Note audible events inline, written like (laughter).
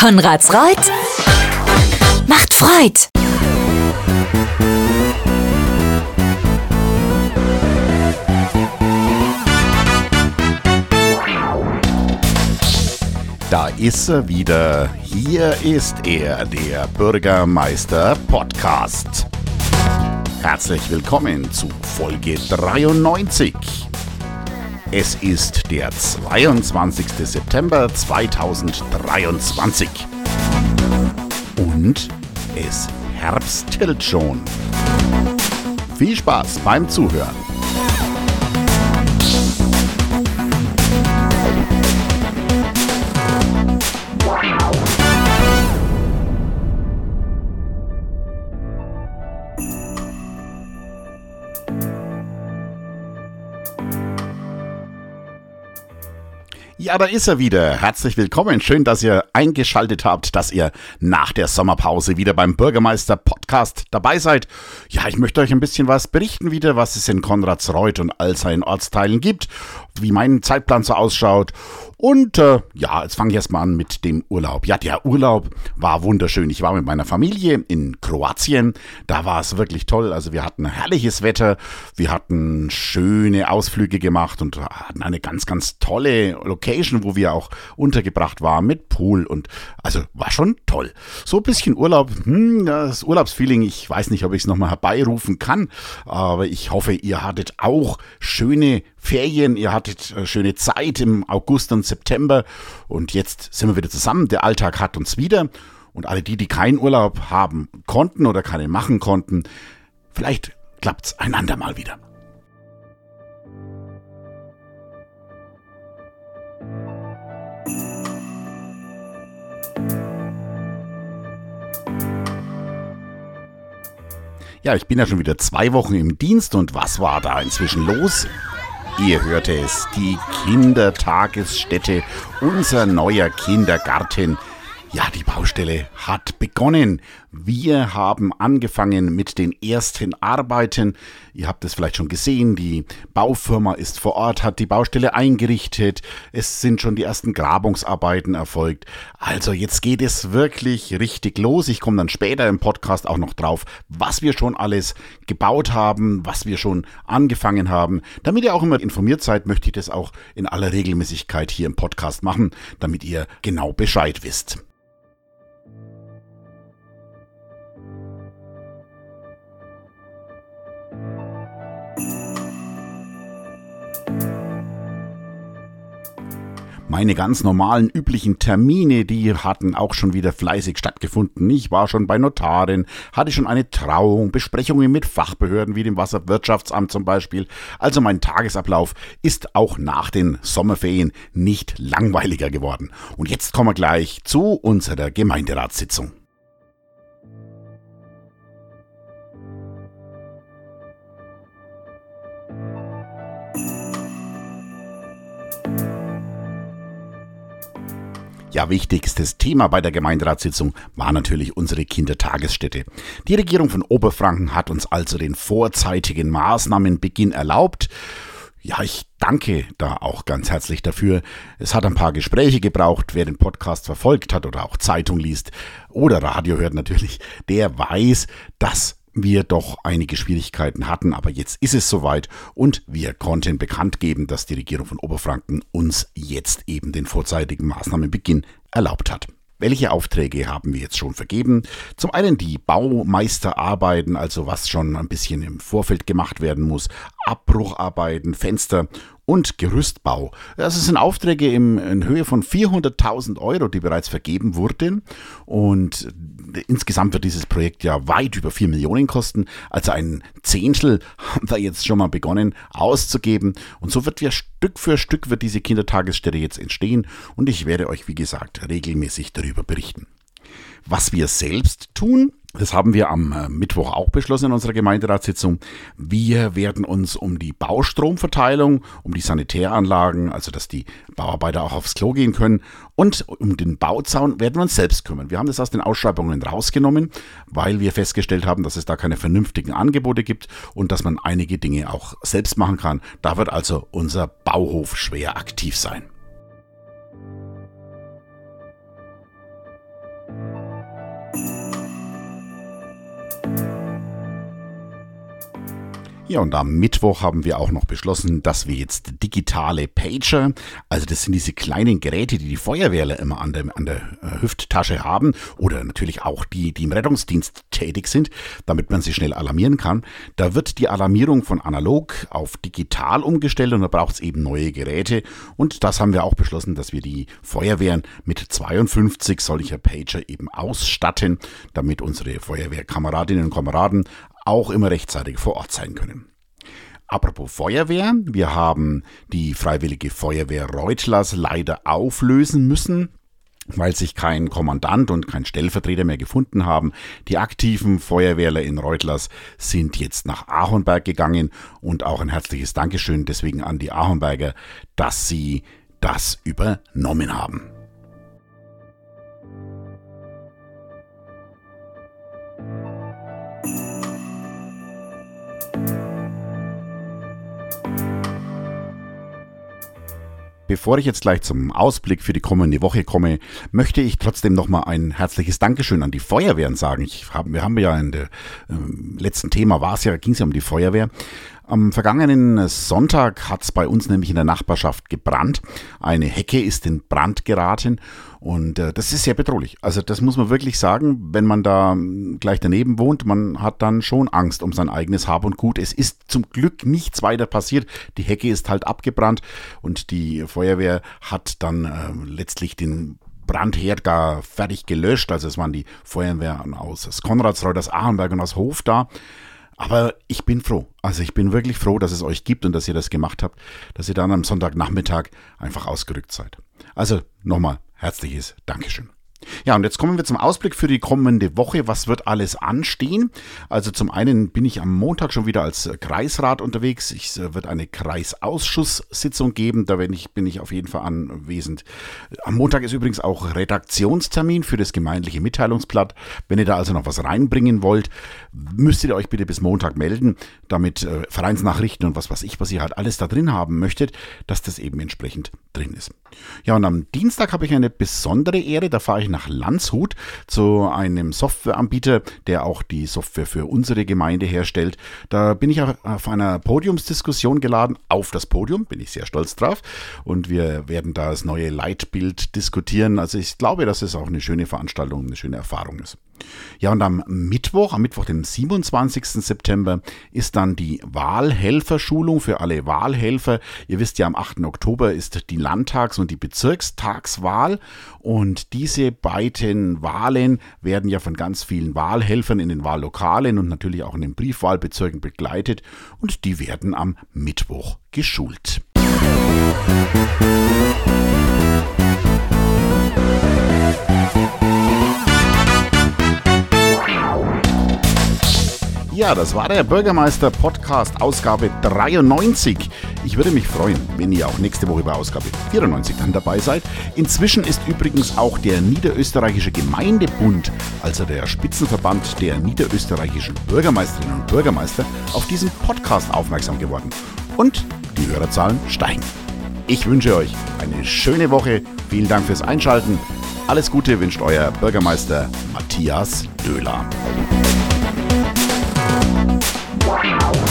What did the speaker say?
Konrads Reut macht Freud. Da ist er wieder. Hier ist er, der Bürgermeister Podcast. Herzlich willkommen zu Folge 93. Es ist der 22. September 2023. Und es herbstelt schon. Viel Spaß beim Zuhören. Ja, da ist er wieder. Herzlich willkommen. Schön, dass ihr eingeschaltet habt, dass ihr nach der Sommerpause wieder beim Bürgermeister Podcast dabei seid. Ja, ich möchte euch ein bisschen was berichten wieder, was es in Konradsreuth und all seinen Ortsteilen gibt, wie mein Zeitplan so ausschaut und äh, ja, jetzt fange ich erstmal an mit dem Urlaub. Ja, der Urlaub war wunderschön. Ich war mit meiner Familie in Kroatien. Da war es wirklich toll. Also wir hatten herrliches Wetter. Wir hatten schöne Ausflüge gemacht und hatten eine ganz, ganz tolle Location, wo wir auch untergebracht waren mit Pool. Und also war schon toll. So ein bisschen Urlaub, hm, das Urlaubsfeeling, ich weiß nicht, ob ich es nochmal herbeirufen kann. Aber ich hoffe, ihr hattet auch schöne Ferien, ihr hattet äh, schöne Zeit im August und September und jetzt sind wir wieder zusammen. Der Alltag hat uns wieder und alle die, die keinen Urlaub haben konnten oder keinen machen konnten, vielleicht klappt es einander mal wieder. Ja, ich bin ja schon wieder zwei Wochen im Dienst und was war da inzwischen los? Ihr hört es, die Kindertagesstätte, unser neuer Kindergarten. Ja, die Baustelle hat begonnen. Wir haben angefangen mit den ersten Arbeiten. Ihr habt es vielleicht schon gesehen, die Baufirma ist vor Ort, hat die Baustelle eingerichtet. Es sind schon die ersten Grabungsarbeiten erfolgt. Also jetzt geht es wirklich richtig los. Ich komme dann später im Podcast auch noch drauf, was wir schon alles gebaut haben, was wir schon angefangen haben. Damit ihr auch immer informiert seid, möchte ich das auch in aller Regelmäßigkeit hier im Podcast machen, damit ihr genau Bescheid wisst. Meine ganz normalen, üblichen Termine, die hatten auch schon wieder fleißig stattgefunden. Ich war schon bei Notaren, hatte schon eine Trauung, Besprechungen mit Fachbehörden wie dem Wasserwirtschaftsamt zum Beispiel. Also mein Tagesablauf ist auch nach den Sommerferien nicht langweiliger geworden. Und jetzt kommen wir gleich zu unserer Gemeinderatssitzung. Ja, wichtigstes Thema bei der Gemeinderatssitzung war natürlich unsere Kindertagesstätte. Die Regierung von Oberfranken hat uns also den vorzeitigen Maßnahmenbeginn erlaubt. Ja, ich danke da auch ganz herzlich dafür. Es hat ein paar Gespräche gebraucht. Wer den Podcast verfolgt hat oder auch Zeitung liest oder Radio hört natürlich, der weiß, dass wir doch einige Schwierigkeiten hatten, aber jetzt ist es soweit und wir konnten bekannt geben, dass die Regierung von Oberfranken uns jetzt eben den vorzeitigen Maßnahmenbeginn erlaubt hat. Welche Aufträge haben wir jetzt schon vergeben? Zum einen die Baumeisterarbeiten, also was schon ein bisschen im Vorfeld gemacht werden muss, Abbrucharbeiten, Fenster und Gerüstbau. Das sind Aufträge in Höhe von 400.000 Euro, die bereits vergeben wurden. Und insgesamt wird dieses Projekt ja weit über 4 Millionen kosten. Also ein Zehntel (laughs) haben wir jetzt schon mal begonnen auszugeben. Und so wird wir Stück für Stück wird diese Kindertagesstätte jetzt entstehen. Und ich werde euch, wie gesagt, regelmäßig darüber berichten. Was wir selbst tun, das haben wir am äh, Mittwoch auch beschlossen in unserer Gemeinderatssitzung. Wir werden uns um die Baustromverteilung, um die Sanitäranlagen, also dass die Bauarbeiter auch aufs Klo gehen können und um den Bauzaun werden wir uns selbst kümmern. Wir haben das aus den Ausschreibungen rausgenommen, weil wir festgestellt haben, dass es da keine vernünftigen Angebote gibt und dass man einige Dinge auch selbst machen kann. Da wird also unser Bauhof schwer aktiv sein. Ja, und am Mittwoch haben wir auch noch beschlossen, dass wir jetzt digitale Pager, also das sind diese kleinen Geräte, die die Feuerwehrler immer an der, an der äh, Hüfttasche haben oder natürlich auch die, die im Rettungsdienst tätig sind, damit man sie schnell alarmieren kann. Da wird die Alarmierung von analog auf digital umgestellt und da braucht es eben neue Geräte. Und das haben wir auch beschlossen, dass wir die Feuerwehren mit 52 solcher Pager eben ausstatten, damit unsere Feuerwehrkameradinnen und Kameraden auch immer rechtzeitig vor Ort sein können. Apropos Feuerwehr, wir haben die Freiwillige Feuerwehr Reutlers leider auflösen müssen weil sich kein Kommandant und kein Stellvertreter mehr gefunden haben. Die aktiven Feuerwehrler in Reutlers sind jetzt nach Ahornberg gegangen und auch ein herzliches Dankeschön deswegen an die Ahornberger, dass sie das übernommen haben. Bevor ich jetzt gleich zum Ausblick für die kommende Woche komme, möchte ich trotzdem nochmal ein herzliches Dankeschön an die Feuerwehren sagen. Ich hab, wir haben ja in der äh, letzten Thema war es ja, ging es ja um die Feuerwehr. Am vergangenen Sonntag hat es bei uns nämlich in der Nachbarschaft gebrannt. Eine Hecke ist in Brand geraten und äh, das ist sehr bedrohlich. Also das muss man wirklich sagen, wenn man da hm, gleich daneben wohnt, man hat dann schon Angst um sein eigenes Hab und Gut. Es ist zum Glück nichts weiter passiert. Die Hecke ist halt abgebrannt und die Feuerwehr hat dann äh, letztlich den Brandherd gar fertig gelöscht. Also es waren die Feuerwehren aus Konradsreuth, aus Ahrenberg und aus Hof da. Aber ich bin froh. Also ich bin wirklich froh, dass es euch gibt und dass ihr das gemacht habt, dass ihr dann am Sonntagnachmittag einfach ausgerückt seid. Also nochmal herzliches Dankeschön. Ja, und jetzt kommen wir zum Ausblick für die kommende Woche. Was wird alles anstehen? Also zum einen bin ich am Montag schon wieder als Kreisrat unterwegs. Es äh, wird eine Kreisausschusssitzung geben. Da bin ich, bin ich auf jeden Fall anwesend. Am Montag ist übrigens auch Redaktionstermin für das gemeindliche Mitteilungsblatt. Wenn ihr da also noch was reinbringen wollt, müsstet ihr euch bitte bis Montag melden, damit äh, Vereinsnachrichten und was weiß ich, was ihr halt alles da drin haben möchtet, dass das eben entsprechend drin ist. Ja, und am Dienstag habe ich eine besondere Ehre. Da fahre ich nach Landshut zu einem Softwareanbieter, der auch die Software für unsere Gemeinde herstellt. Da bin ich auf einer Podiumsdiskussion geladen. Auf das Podium bin ich sehr stolz drauf. Und wir werden da das neue Leitbild diskutieren. Also ich glaube, dass es auch eine schöne Veranstaltung, eine schöne Erfahrung ist. Ja, und am Mittwoch, am Mittwoch, dem 27. September, ist dann die Wahlhelferschulung für alle Wahlhelfer. Ihr wisst ja, am 8. Oktober ist die Landtags- und die Bezirkstagswahl. Und diese beiden Wahlen werden ja von ganz vielen Wahlhelfern in den Wahllokalen und natürlich auch in den Briefwahlbezirken begleitet. Und die werden am Mittwoch geschult. Musik Das war der Bürgermeister Podcast Ausgabe 93. Ich würde mich freuen, wenn ihr auch nächste Woche bei Ausgabe 94 dann dabei seid. Inzwischen ist übrigens auch der Niederösterreichische Gemeindebund, also der Spitzenverband der niederösterreichischen Bürgermeisterinnen und Bürgermeister, auf diesen Podcast aufmerksam geworden. Und die Hörerzahlen steigen. Ich wünsche euch eine schöne Woche. Vielen Dank fürs Einschalten. Alles Gute wünscht euer Bürgermeister Matthias Döhler. Wow.